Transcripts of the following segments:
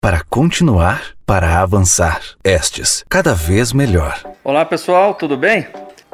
para continuar, para avançar. Estes, cada vez melhor. Olá pessoal, tudo bem?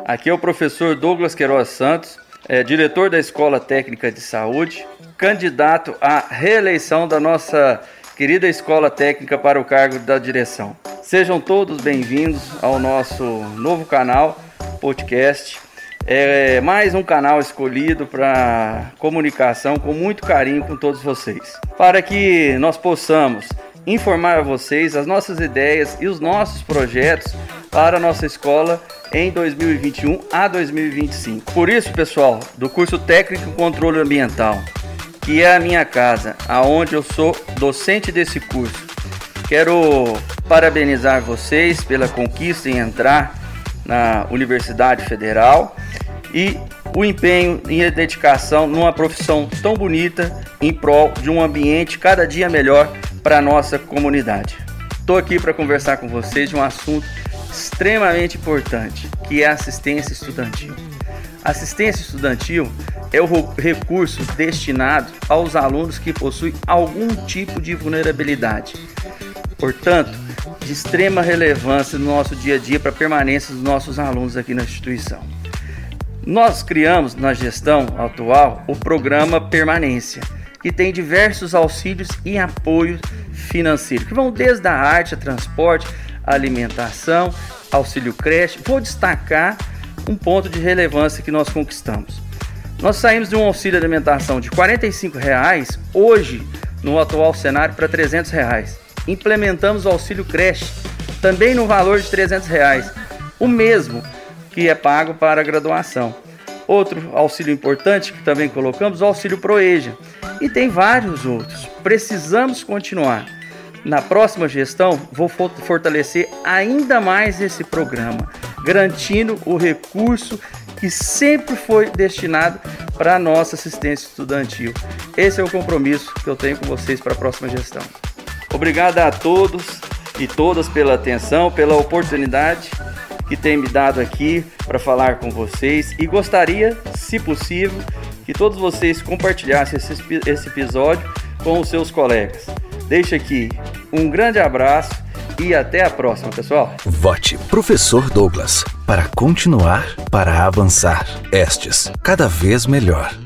Aqui é o professor Douglas Queiroz Santos, é, diretor da Escola Técnica de Saúde, candidato à reeleição da nossa querida Escola Técnica para o cargo da direção. Sejam todos bem-vindos ao nosso novo canal, podcast. É mais um canal escolhido para comunicação com muito carinho com todos vocês, para que nós possamos informar a vocês as nossas ideias e os nossos projetos para a nossa escola em 2021 a 2025. Por isso, pessoal, do curso Técnico Controle Ambiental, que é a minha casa, aonde eu sou docente desse curso, quero parabenizar vocês pela conquista em entrar na Universidade Federal e o empenho e a dedicação numa profissão tão bonita em prol de um ambiente cada dia melhor para nossa comunidade. Estou aqui para conversar com vocês de um assunto extremamente importante, que é a assistência estudantil. Assistência estudantil é o recurso destinado aos alunos que possuem algum tipo de vulnerabilidade. Portanto, de extrema relevância no nosso dia a dia para a permanência dos nossos alunos aqui na instituição. Nós criamos na gestão atual o programa Permanência, que tem diversos auxílios e apoios financeiros, que vão desde a arte, a transporte, a alimentação, auxílio creche. Vou destacar um ponto de relevância que nós conquistamos. Nós saímos de um auxílio alimentação de R$ reais hoje, no atual cenário, para R$ reais. Implementamos o auxílio creche, também no valor de R$ reais, o mesmo que é pago para a graduação. Outro auxílio importante que também colocamos, o auxílio Proeja. E tem vários outros. Precisamos continuar. Na próxima gestão, vou fortalecer ainda mais esse programa, garantindo o recurso que sempre foi destinado para a nossa assistência estudantil. Esse é o compromisso que eu tenho com vocês para a próxima gestão. Obrigado a todos e todas pela atenção, pela oportunidade que tem me dado aqui para falar com vocês e gostaria, se possível, que todos vocês compartilhassem esse, esse episódio com os seus colegas. Deixo aqui um grande abraço e até a próxima, pessoal. Vote Professor Douglas para continuar, para avançar. Estes, cada vez melhor.